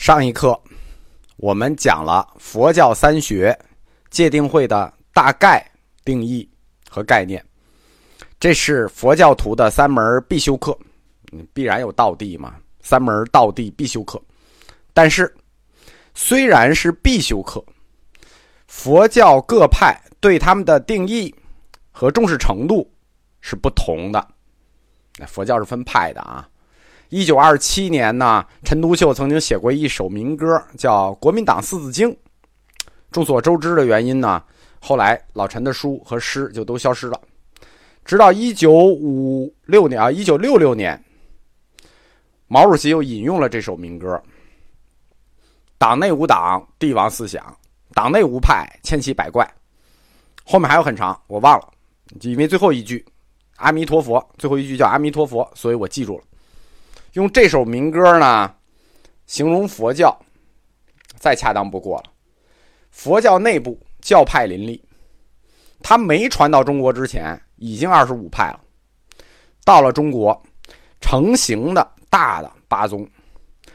上一课我们讲了佛教三学界定会的大概定义和概念，这是佛教徒的三门必修课，必然有道地嘛，三门道地必修课。但是虽然是必修课，佛教各派对他们的定义和重视程度是不同的。佛教是分派的啊。一九二七年呢，陈独秀曾经写过一首民歌，叫《国民党四字经》。众所周知的原因呢，后来老陈的书和诗就都消失了。直到一九五六年啊，一九六六年，毛主席又引用了这首民歌：“党内无党，帝王思想；党内无派，千奇百怪。”后面还有很长，我忘了，因为最后一句“阿弥陀佛”，最后一句叫“阿弥陀佛”，所以我记住了。用这首民歌呢，形容佛教，再恰当不过了。佛教内部教派林立，它没传到中国之前，已经二十五派了。到了中国，成型的大的八宗，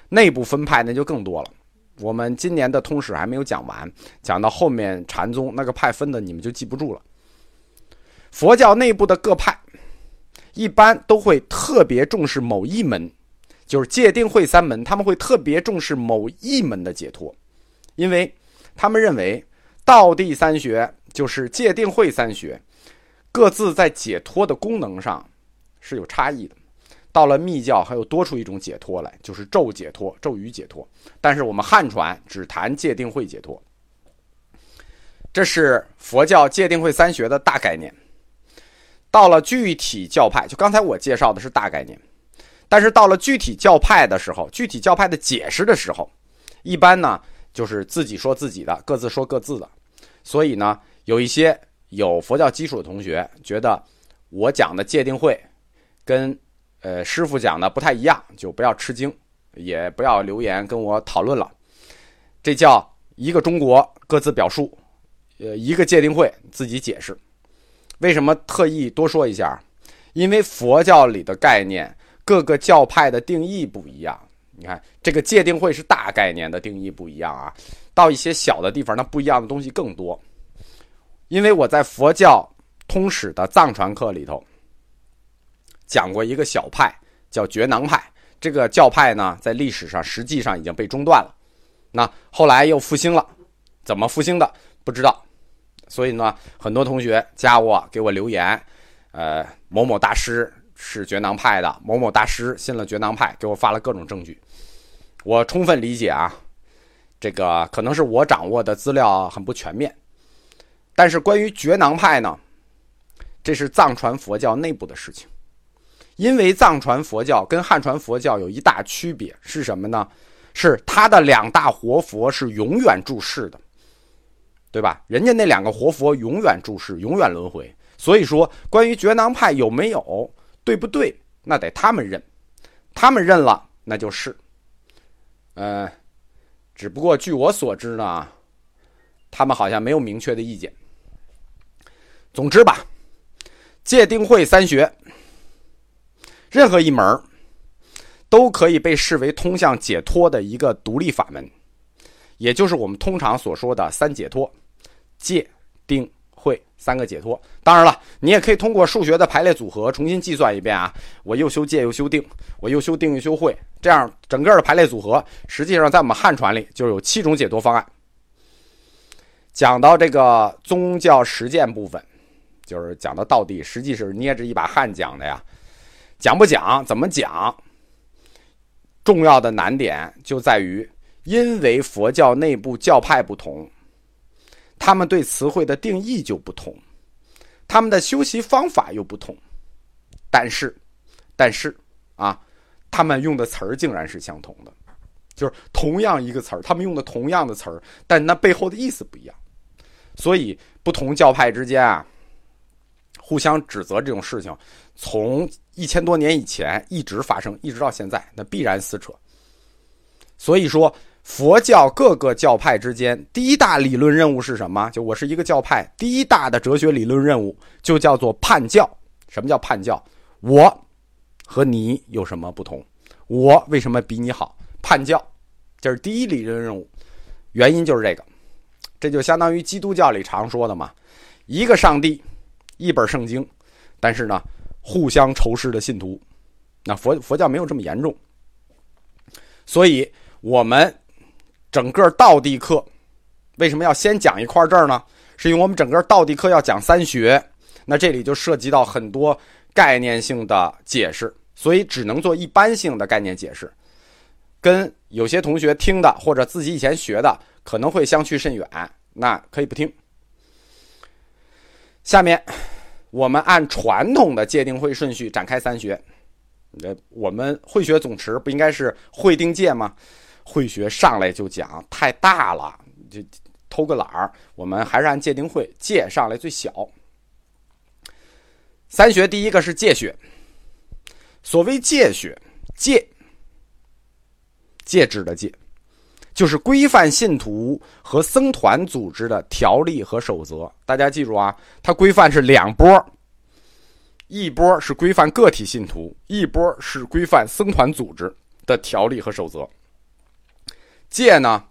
内部分派那就更多了。我们今年的通史还没有讲完，讲到后面禅宗那个派分的，你们就记不住了。佛教内部的各派，一般都会特别重视某一门。就是戒定慧三门，他们会特别重视某一门的解脱，因为他们认为道地三学就是戒定慧三学，各自在解脱的功能上是有差异的。到了密教，还有多出一种解脱来，就是咒解脱、咒语解脱。但是我们汉传只谈戒定慧解脱，这是佛教戒定慧三学的大概念。到了具体教派，就刚才我介绍的是大概念。但是到了具体教派的时候，具体教派的解释的时候，一般呢就是自己说自己的，各自说各自的。所以呢，有一些有佛教基础的同学觉得我讲的戒定慧跟呃师傅讲的不太一样，就不要吃惊，也不要留言跟我讨论了。这叫一个中国各自表述，呃，一个戒定慧自己解释。为什么特意多说一下？因为佛教里的概念。各个教派的定义不一样，你看这个戒定慧是大概念的定义不一样啊，到一些小的地方，那不一样的东西更多。因为我在佛教通史的藏传课里头讲过一个小派，叫觉囊派。这个教派呢，在历史上实际上已经被中断了，那后来又复兴了，怎么复兴的不知道。所以呢，很多同学加我给我留言，呃，某某大师。是觉囊派的某某大师信了觉囊派，给我发了各种证据，我充分理解啊，这个可能是我掌握的资料很不全面，但是关于觉囊派呢，这是藏传佛教内部的事情，因为藏传佛教跟汉传佛教有一大区别是什么呢？是他的两大活佛是永远住世的，对吧？人家那两个活佛永远住世，永远轮回，所以说关于觉囊派有没有？对不对？那得他们认，他们认了，那就是。呃，只不过据我所知呢，他们好像没有明确的意见。总之吧，戒定慧三学，任何一门都可以被视为通向解脱的一个独立法门，也就是我们通常所说的三解脱：戒、定。会三个解脱，当然了，你也可以通过数学的排列组合重新计算一遍啊。我又修戒又修定，我又修定又修会，这样整个的排列组合，实际上在我们汉传里就有七种解脱方案。讲到这个宗教实践部分，就是讲到到底，实际是捏着一把汗讲的呀。讲不讲，怎么讲？重要的难点就在于，因为佛教内部教派不同。他们对词汇的定义就不同，他们的修习方法又不同，但是，但是啊，他们用的词儿竟然是相同的，就是同样一个词儿，他们用的同样的词儿，但那背后的意思不一样。所以，不同教派之间啊，互相指责这种事情，从一千多年以前一直发生，一直到现在，那必然撕扯。所以说。佛教各个教派之间第一大理论任务是什么？就我是一个教派，第一大的哲学理论任务就叫做叛教。什么叫叛教？我和你有什么不同？我为什么比你好？叛教这是第一理论任务，原因就是这个，这就相当于基督教里常说的嘛，一个上帝，一本圣经，但是呢，互相仇视的信徒。那佛佛教没有这么严重，所以我们整个道地课为什么要先讲一块这儿呢？是因为我们整个道地课要讲三学，那这里就涉及到很多概念性的解释，所以只能做一般性的概念解释，跟有些同学听的或者自己以前学的可能会相去甚远，那可以不听。下面我们按传统的界定会顺序展开三学。呃，我们会学总持不应该是会定界吗？会学上来就讲太大了，就偷个懒儿。我们还是按界定会界上来最小。三学第一个是戒学。所谓戒学，戒戒指的戒，就是规范信徒和僧团组织的条例和守则。大家记住啊，它规范是两波。一波是规范个体信徒，一波是规范僧团组织的条例和守则。戒呢，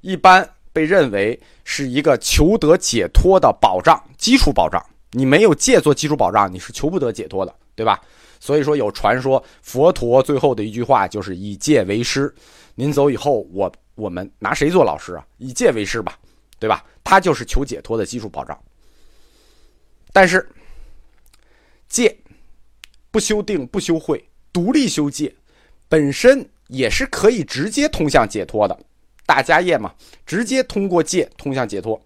一般被认为是一个求得解脱的保障，基础保障。你没有戒做基础保障，你是求不得解脱的，对吧？所以说有传说，佛陀最后的一句话就是以戒为师。您走以后，我我们拿谁做老师啊？以戒为师吧，对吧？他就是求解脱的基础保障。但是。戒不修定不修慧，独立修戒，本身也是可以直接通向解脱的。大家业嘛，直接通过戒通向解脱。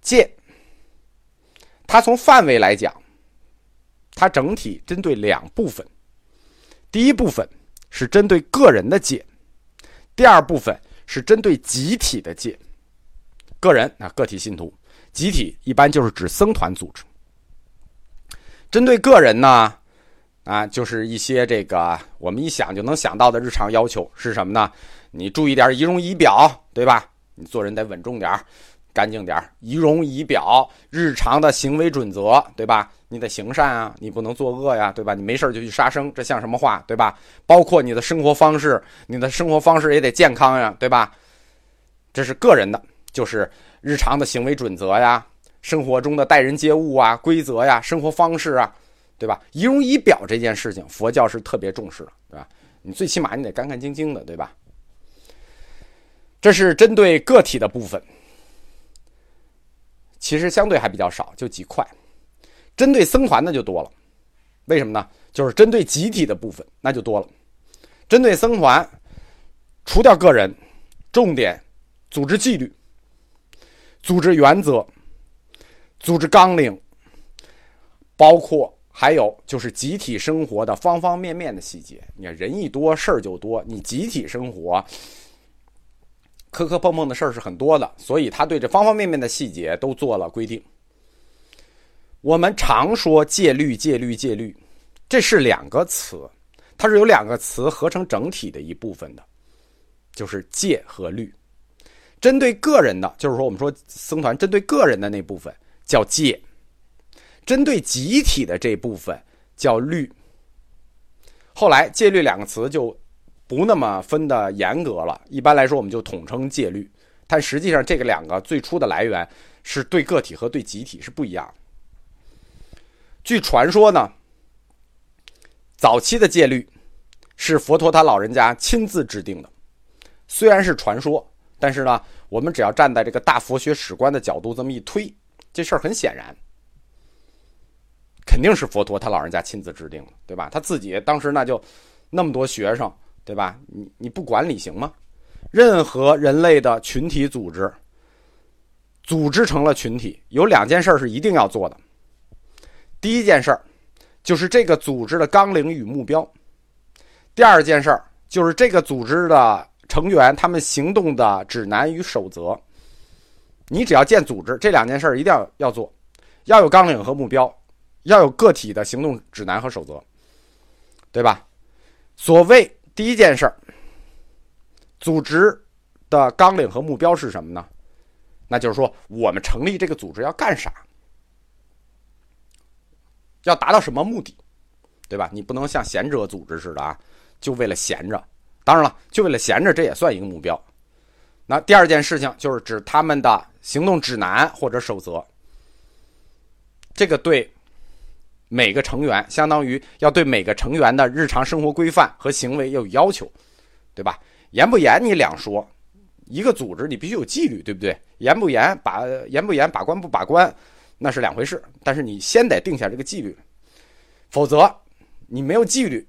戒，它从范围来讲，它整体针对两部分。第一部分是针对个人的戒，第二部分是针对集体的戒。个人啊，个体信徒；集体一般就是指僧团组织。针对个人呢，啊，就是一些这个我们一想就能想到的日常要求是什么呢？你注意点仪容仪表，对吧？你做人得稳重点干净点仪容仪表，日常的行为准则，对吧？你得行善啊，你不能作恶呀，对吧？你没事就去杀生，这像什么话，对吧？包括你的生活方式，你的生活方式也得健康呀，对吧？这是个人的，就是日常的行为准则呀。生活中的待人接物啊，规则呀，生活方式啊，对吧？仪容仪表这件事情，佛教是特别重视的，对吧？你最起码你得干干净净的，对吧？这是针对个体的部分，其实相对还比较少，就几块。针对僧团的就多了，为什么呢？就是针对集体的部分那就多了。针对僧团，除掉个人，重点组织纪律，组织原则。组织纲领，包括还有就是集体生活的方方面面的细节。你看，人一多事儿就多，你集体生活磕磕碰碰的事儿是很多的，所以他对这方方面面的细节都做了规定。我们常说戒律、戒律、戒律，这是两个词，它是由两个词合成整体的一部分的，就是戒和律。针对个人的，就是说我们说僧团针对个人的那部分。叫戒，针对集体的这部分叫律。后来戒律两个词就不那么分的严格了，一般来说我们就统称戒律。但实际上这个两个最初的来源是对个体和对集体是不一样。据传说呢，早期的戒律是佛陀他老人家亲自制定的，虽然是传说，但是呢，我们只要站在这个大佛学史观的角度这么一推。这事儿很显然，肯定是佛陀他老人家亲自制定的，对吧？他自己当时那就那么多学生，对吧？你你不管理行吗？任何人类的群体组织，组织成了群体，有两件事是一定要做的。第一件事儿就是这个组织的纲领与目标；第二件事儿就是这个组织的成员他们行动的指南与守则。你只要建组织，这两件事儿一定要要做，要有纲领和目标，要有个体的行动指南和守则，对吧？所谓第一件事儿，组织的纲领和目标是什么呢？那就是说，我们成立这个组织要干啥？要达到什么目的？对吧？你不能像贤者组织似的啊，就为了闲着。当然了，就为了闲着，这也算一个目标。那第二件事情就是指他们的行动指南或者守则，这个对每个成员，相当于要对每个成员的日常生活规范和行为要有要求，对吧？严不严你两说，一个组织你必须有纪律，对不对？严不严把严不严把关不把关，那是两回事。但是你先得定下这个纪律，否则你没有纪律，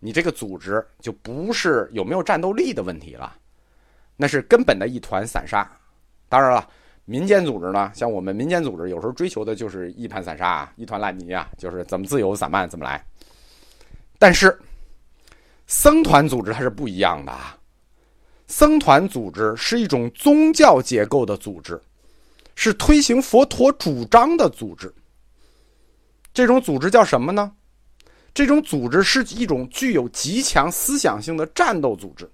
你这个组织就不是有没有战斗力的问题了。那是根本的一团散沙。当然了，民间组织呢，像我们民间组织，有时候追求的就是一盘散沙啊、一团烂泥啊，就是怎么自由散漫怎么来。但是，僧团组织它是不一样的。僧团组织是一种宗教结构的组织，是推行佛陀主张的组织。这种组织叫什么呢？这种组织是一种具有极强思想性的战斗组织，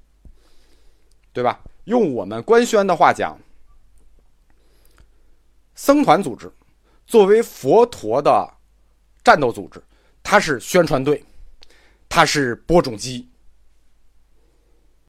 对吧？用我们官宣的话讲，僧团组织作为佛陀的战斗组织，它是宣传队，它是播种机，